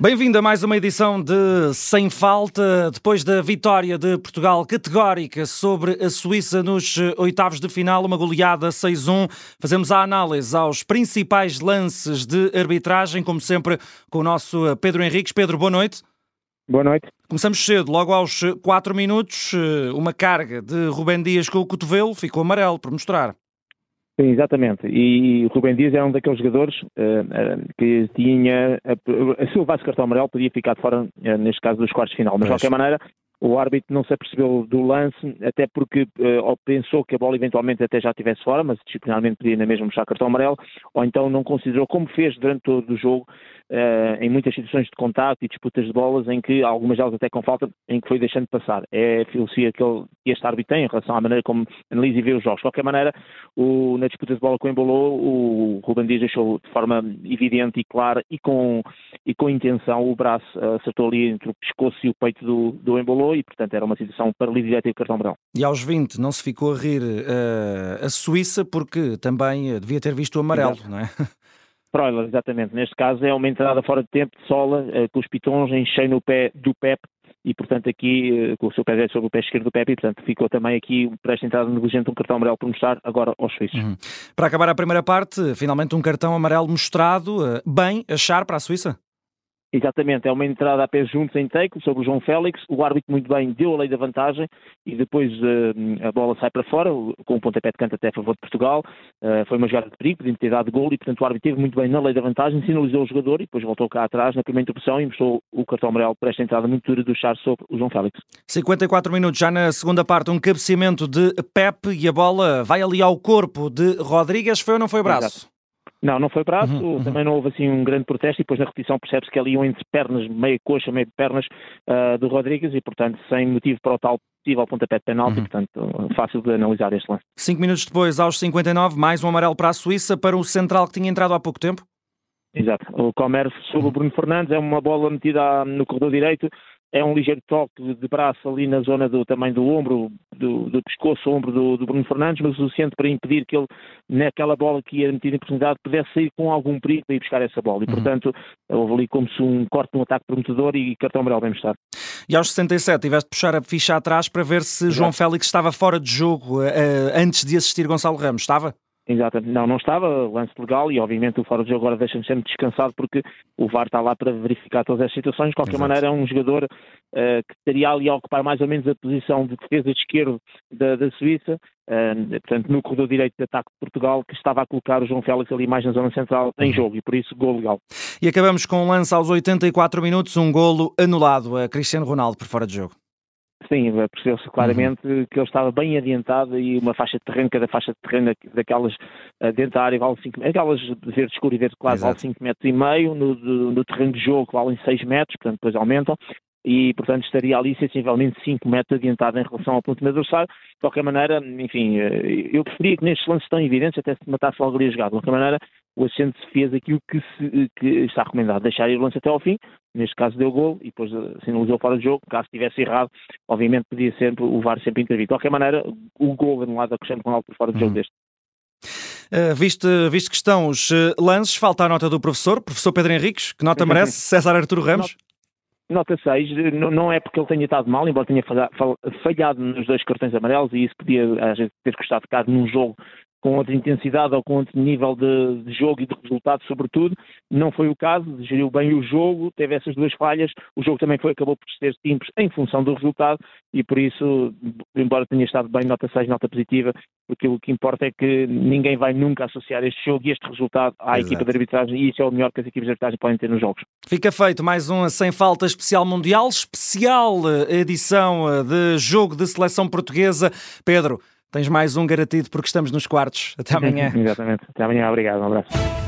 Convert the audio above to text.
Bem-vindo a mais uma edição de Sem Falta. Depois da vitória de Portugal categórica sobre a Suíça nos oitavos de final, uma goleada 6-1, fazemos a análise aos principais lances de arbitragem, como sempre, com o nosso Pedro Henriques. Pedro, boa noite. Boa noite. Começamos cedo, logo aos 4 minutos, uma carga de Rubem Dias com o cotovelo, ficou amarelo por mostrar. Sim, exatamente. E o Rubem Dias é um daqueles jogadores uh, uh, que tinha. Uh, se levasse cartão amarelo, podia ficar de fora, neste caso, dos quartos de final. Mas, de qualquer maneira, o árbitro não se apercebeu do lance, até porque ou pensou que a bola eventualmente até já estivesse fora, mas disciplinarmente podia na mesma mostrar cartão amarelo, ou então não considerou, como fez durante todo o jogo, uh, em muitas situações de contato e disputas de bolas, em que algumas delas até com falta, em que foi deixando de passar. É a filosofia que ele, este árbitro tem em relação à maneira como analisa e vê os jogos. De qualquer maneira, o, na disputa de bola com o Embolou, o Ruben Dias deixou de forma evidente e clara e com, e com intenção o braço uh, acertou ali entre o pescoço e o peito do, do Embolou e, portanto, era uma situação para livre direto e cartão branco. E aos 20 não se ficou a rir uh, a Suíça porque também devia ter visto o amarelo, Exato. não é? Proiler, exatamente. Neste caso é uma entrada fora de tempo de sola, uh, com os pitons em cheio no pé do Pep e, portanto, aqui uh, com o seu pé direito sobre o pé esquerdo do Pep e, portanto, ficou também aqui para esta entrada negligente um cartão amarelo por mostrar agora aos suíços. Uhum. Para acabar a primeira parte, finalmente um cartão amarelo mostrado, uh, bem achar para a Suíça? Exatamente, é uma entrada a pés juntos em take sobre o João Félix. O árbitro muito bem deu a lei da vantagem e depois uh, a bola sai para fora, com um pontapé de canto até a favor de Portugal. Uh, foi uma jogada de perigo, podia ter dado gol e, portanto, o árbitro teve muito bem na lei da vantagem, sinalizou o jogador e depois voltou cá atrás na primeira interrupção e mostrou o cartão amarelo para esta entrada muito dura do Charles sobre o João Félix. 54 minutos, já na segunda parte, um cabeceamento de Pep e a bola vai ali ao corpo de Rodrigues. Foi ou não foi braço? Exato. Não, não foi braço, uhum, uhum. também não houve assim um grande protesto e depois na repetição percebe-se que ali iam entre pernas, meia coxa, meia pernas uh, do Rodrigues e portanto sem motivo para o tal possível pontapé de penalti, uhum. portanto fácil de analisar este lance. Cinco minutos depois, aos 59, mais um amarelo para a Suíça, para o central que tinha entrado há pouco tempo? Exato, o Comer sobre o. Bruno Fernandes, é uma bola metida no corredor direito, é um ligeiro toque de braço ali na zona do também do ombro, do, do pescoço, ombro do, do, Bruno Fernandes, mas o suficiente para impedir que ele, naquela bola que ia metida em oportunidade, pudesse sair com algum perigo para ir buscar essa bola. E, uhum. portanto, houve ali como se um corte de um ataque prometedor e cartão amarelo bem mostrado. E aos 67 tiveste de puxar a ficha atrás para ver se Exato. João Félix estava fora de jogo uh, antes de assistir Gonçalo Ramos, estava? Exatamente, não, não estava, lance legal e obviamente o fora de jogo agora deixa-me sempre descansado porque o VAR está lá para verificar todas as situações, de qualquer Exato. maneira é um jogador uh, que estaria ali a ocupar mais ou menos a posição de defesa de esquerdo da, da Suíça, uh, portanto no corredor direito de ataque de Portugal, que estava a colocar o João Félix ali mais na zona central em uhum. jogo e por isso gol legal. E acabamos com um lance aos 84 minutos, um golo anulado a Cristiano Ronaldo por fora de jogo. Sim, percebeu-se claramente uhum. que ele estava bem adiantado e uma faixa de terreno, cada faixa de terreno daquelas uh, dentro da área vale 5 aquelas verde escuro e verde claro vale 5 metros e meio, no, no terreno de jogo valem 6 metros, portanto depois aumentam, e, portanto, estaria ali sensivelmente 5 metros adiantado em relação ao ponto adversário. De qualquer maneira, enfim, eh, eu preferia que nestes lances tão evidentes até se matasse logo ali a jogada. De qualquer maneira, o assistente fez aquilo que, se, que, está recomendado, deixar ir o lance até ao fim, neste caso deu gol e depois eh, sinalizou fora de jogo, caso estivesse errado, obviamente podia sempre, o VAR sempre intervir. De qualquer maneira, o gol anulado a Cristiano Ronaldo por fora de jogo uhum. deste. Uh, visto, visto que estão os lances, falta a nota do professor, professor Pedro Henriques, que nota merece, César Arturo Ramos? Nota 6, não é porque ele tenha estado mal, embora tenha falhado nos dois cartões amarelos e isso podia às vezes ter custado caro num jogo com outra intensidade ou com outro nível de, de, jogo e de resultado, sobretudo. Não foi o caso, geriu bem o jogo, teve essas duas falhas. O jogo também foi, acabou por ser simples em função do resultado e por isso, embora tenha estado bem, nota 6, nota positiva, porque o que importa é que ninguém vai nunca associar este jogo e este resultado à Exato. equipa de arbitragem e isso é o melhor que as equipas de arbitragem podem ter nos jogos. Fica feito mais um Sem Falta Especial Mundial, especial eh, edição eh, de jogo de seleção portuguesa. Pedro, Tens mais um garantido porque estamos nos quartos. Até amanhã. Exatamente. Até amanhã. Obrigado. Um abraço.